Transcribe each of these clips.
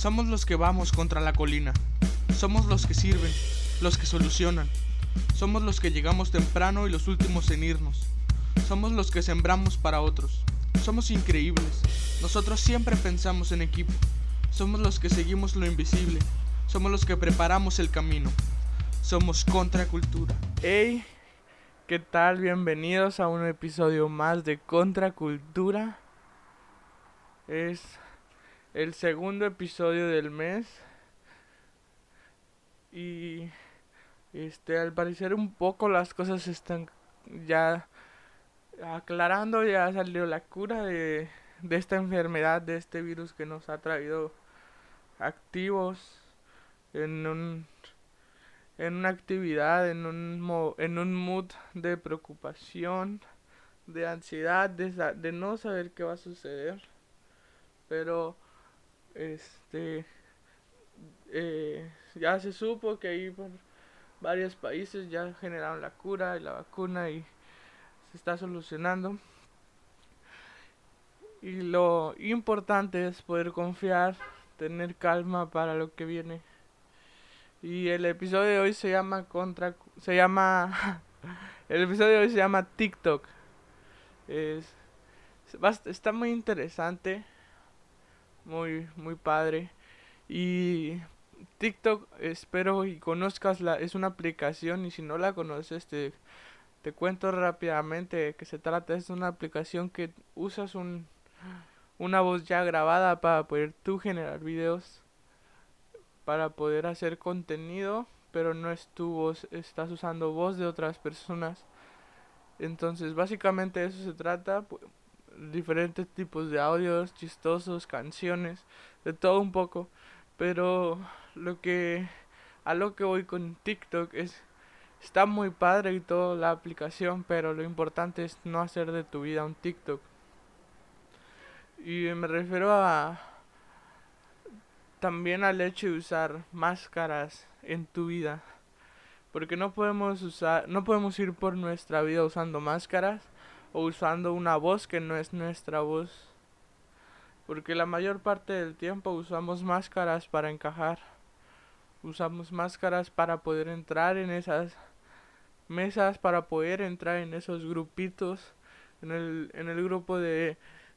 Somos los que vamos contra la colina. Somos los que sirven, los que solucionan. Somos los que llegamos temprano y los últimos en irnos. Somos los que sembramos para otros. Somos increíbles. Nosotros siempre pensamos en equipo. Somos los que seguimos lo invisible. Somos los que preparamos el camino. Somos contracultura. Hey, ¿qué tal? Bienvenidos a un episodio más de Contracultura. Es el segundo episodio del mes. Y este al parecer un poco las cosas están ya aclarando, ya salió la cura de, de esta enfermedad, de este virus que nos ha traído activos en un en una actividad, en un, en un mood de preocupación, de ansiedad, de, de no saber qué va a suceder pero este eh, ya se supo que ahí por varios países ya generaron la cura y la vacuna y se está solucionando. Y lo importante es poder confiar tener calma para lo que viene. Y el episodio de hoy se llama contra se llama el episodio de hoy se llama TikTok. Es está muy interesante muy, muy padre. Y TikTok, espero y conozcas la, es una aplicación y si no la conoces te, te cuento rápidamente que se trata es una aplicación que usas un, una voz ya grabada para poder tú generar videos, para poder hacer contenido, pero no es tu voz, estás usando voz de otras personas. Entonces, básicamente eso se trata diferentes tipos de audios chistosos, canciones, de todo un poco. Pero lo que a lo que voy con TikTok es está muy padre y toda la aplicación, pero lo importante es no hacer de tu vida un TikTok. Y me refiero a también al hecho de usar máscaras en tu vida. Porque no podemos usar, no podemos ir por nuestra vida usando máscaras o usando una voz que no es nuestra voz. Porque la mayor parte del tiempo usamos máscaras para encajar. Usamos máscaras para poder entrar en esas mesas, para poder entrar en esos grupitos, en el, en el grupo de,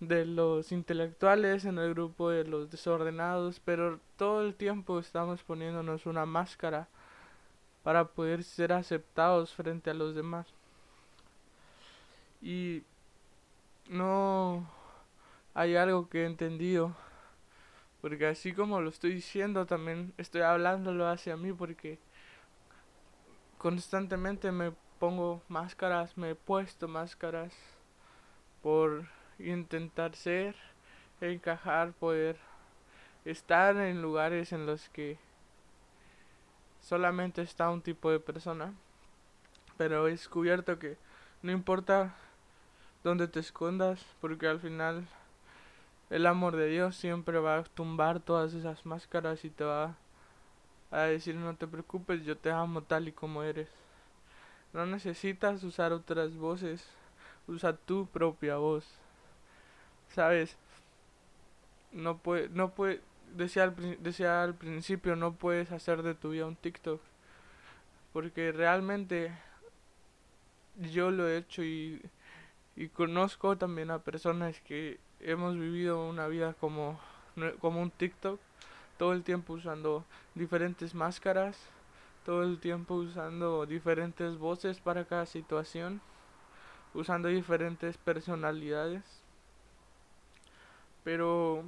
de los intelectuales, en el grupo de los desordenados, pero todo el tiempo estamos poniéndonos una máscara para poder ser aceptados frente a los demás. Y no hay algo que he entendido. Porque así como lo estoy diciendo, también estoy hablándolo hacia mí porque constantemente me pongo máscaras, me he puesto máscaras por intentar ser, encajar, poder estar en lugares en los que solamente está un tipo de persona. Pero he descubierto que no importa donde te escondas, porque al final el amor de Dios siempre va a tumbar todas esas máscaras y te va a decir no te preocupes, yo te amo tal y como eres. No necesitas usar otras voces, usa tu propia voz. ¿Sabes? No puede, no puede, decía al, decía al principio, no puedes hacer de tu vida un TikTok. Porque realmente yo lo he hecho y y conozco también a personas que hemos vivido una vida como, como un TikTok, todo el tiempo usando diferentes máscaras, todo el tiempo usando diferentes voces para cada situación, usando diferentes personalidades. Pero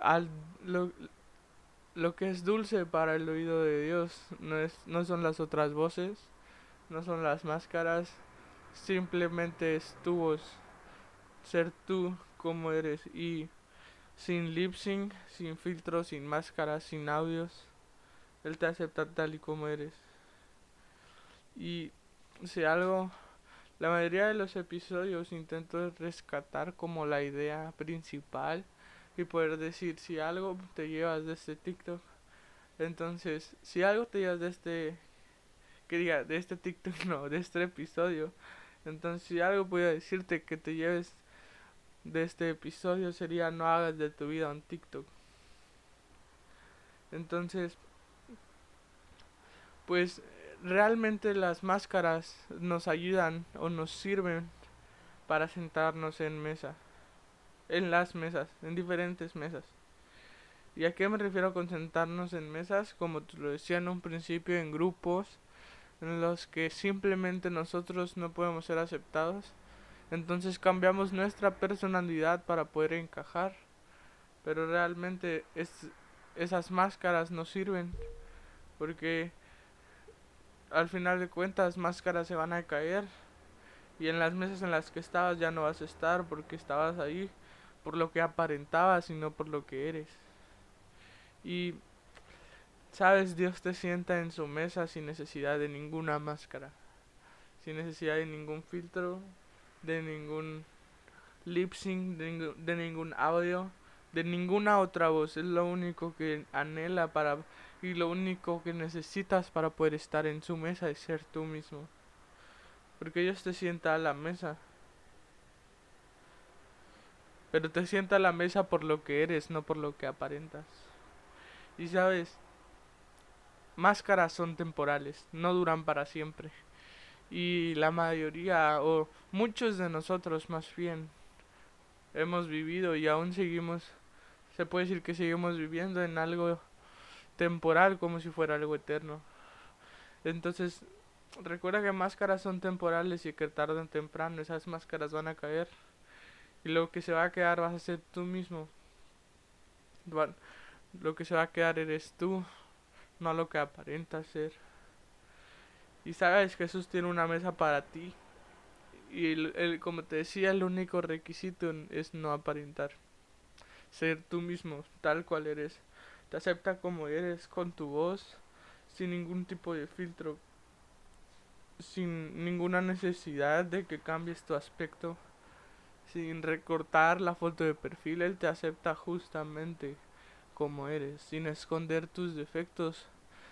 al, lo, lo que es dulce para el oído de Dios no, es, no son las otras voces, no son las máscaras, simplemente es tu voz, ser tú como eres y sin lip sync, sin filtros, sin máscaras, sin audios, él te acepta tal y como eres. Y si algo, la mayoría de los episodios intento rescatar como la idea principal y poder decir si algo te llevas de este TikTok. Entonces, si algo te llevas de este, que diga, de este TikTok, no, de este episodio, entonces, si algo voy a decirte que te lleves de este episodio sería no hagas de tu vida un TikTok. Entonces, pues realmente las máscaras nos ayudan o nos sirven para sentarnos en mesa, en las mesas, en diferentes mesas. ¿Y a qué me refiero con sentarnos en mesas? Como te lo decía en un principio, en grupos en los que simplemente nosotros no podemos ser aceptados. Entonces cambiamos nuestra personalidad para poder encajar. Pero realmente es, esas máscaras no sirven porque al final de cuentas máscaras se van a caer y en las mesas en las que estabas ya no vas a estar porque estabas ahí por lo que aparentabas y no por lo que eres. Y sabes, Dios te sienta en su mesa sin necesidad de ninguna máscara, sin necesidad de ningún filtro, de ningún lip sync, de, de ningún audio, de ninguna otra voz. Es lo único que anhela para y lo único que necesitas para poder estar en su mesa es ser tú mismo. Porque Dios te sienta a la mesa. Pero te sienta a la mesa por lo que eres, no por lo que aparentas. Y sabes, máscaras son temporales, no duran para siempre. Y la mayoría, o muchos de nosotros más bien, hemos vivido y aún seguimos, se puede decir que seguimos viviendo en algo temporal como si fuera algo eterno. Entonces, recuerda que máscaras son temporales y que tarde o temprano esas máscaras van a caer. Y lo que se va a quedar vas a ser tú mismo. Lo que se va a quedar eres tú, no lo que aparenta ser. Y sabes, Jesús tiene una mesa para ti. Y el, como te decía, el único requisito es no aparentar. Ser tú mismo, tal cual eres. Te acepta como eres, con tu voz, sin ningún tipo de filtro, sin ninguna necesidad de que cambies tu aspecto, sin recortar la foto de perfil, Él te acepta justamente como eres, sin esconder tus defectos,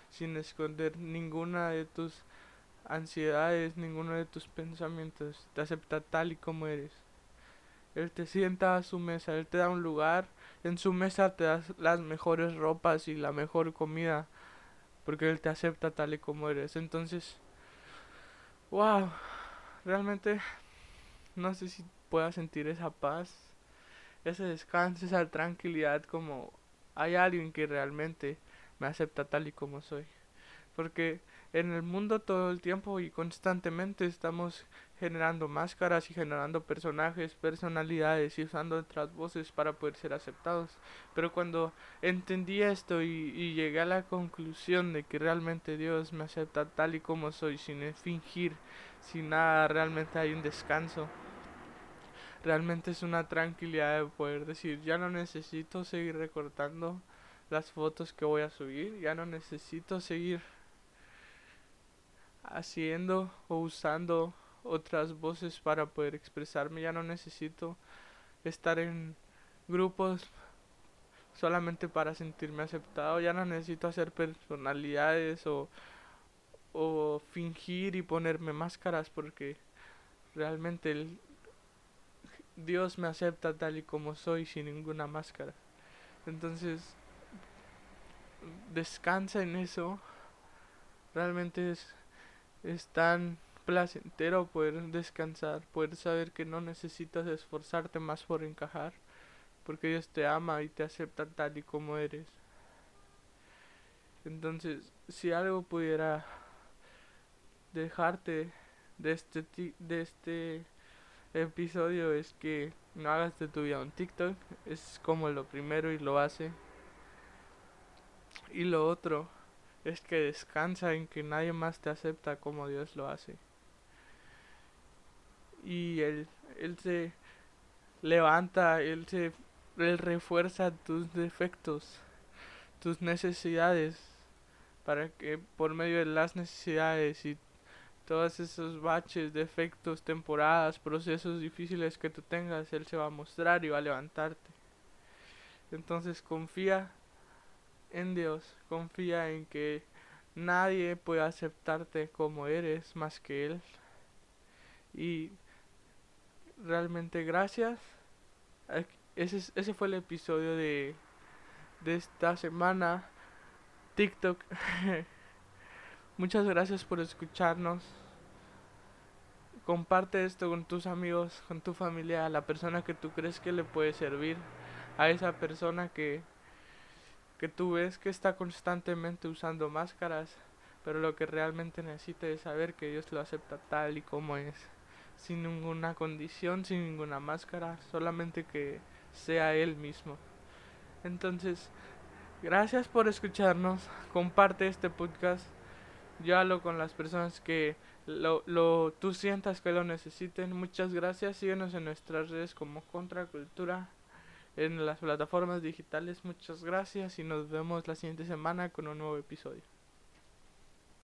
sin esconder ninguna de tus ansiedades, ninguno de tus pensamientos, te acepta tal y como eres. Él te sienta a su mesa, Él te da un lugar en su mesa te das las mejores ropas y la mejor comida, porque Él te acepta tal y como eres. Entonces, wow, realmente no sé si pueda sentir esa paz, ese descanso, esa tranquilidad como hay alguien que realmente me acepta tal y como soy. Porque en el mundo todo el tiempo y constantemente estamos generando máscaras y generando personajes, personalidades y usando otras voces para poder ser aceptados. Pero cuando entendí esto y, llegué a la conclusión de que realmente Dios me acepta tal y como soy, sin fingir, sin nada, realmente hay un descanso. Realmente es una tranquilidad de poder decir, ya no necesito seguir recortando las fotos que voy a subir, ya no necesito seguir haciendo o usando otras voces para poder expresarme. Ya no necesito estar en grupos solamente para sentirme aceptado. Ya no necesito hacer personalidades o, o fingir y ponerme máscaras porque realmente el, Dios me acepta tal y como soy sin ninguna máscara. Entonces, descansa en eso. Realmente es es tan placentero poder descansar, poder saber que no necesitas esforzarte más por encajar, porque Dios te ama y te acepta tal y como eres. Entonces, si algo pudiera dejarte de este de este episodio es que no hagas de tu vida un TikTok, es como lo primero y lo hace. Y lo otro es que descansa en que nadie más te acepta como Dios lo hace. Y Él, él se levanta, Él se él refuerza tus defectos, tus necesidades, para que por medio de las necesidades y todos esos baches, defectos, temporadas, procesos difíciles que tú tengas, Él se va a mostrar y va a levantarte. Entonces confía en Dios, confía en que nadie puede aceptarte como eres más que Él. Y realmente gracias. Ese, ese fue el episodio de, de esta semana. TikTok. Muchas gracias por escucharnos. Comparte esto con tus amigos, con tu familia, a la persona que tú crees que le puede servir, a esa persona que, que tú ves que está constantemente usando máscaras, pero lo que realmente necesita es saber que Dios lo acepta tal y como es, sin ninguna condición, sin ninguna máscara, solamente que sea Él mismo. Entonces, gracias por escucharnos, comparte este podcast, llévalo con las personas que lo, lo, tú sientas que lo necesiten. Muchas gracias. Síguenos en nuestras redes como Contracultura en las plataformas digitales. Muchas gracias y nos vemos la siguiente semana con un nuevo episodio.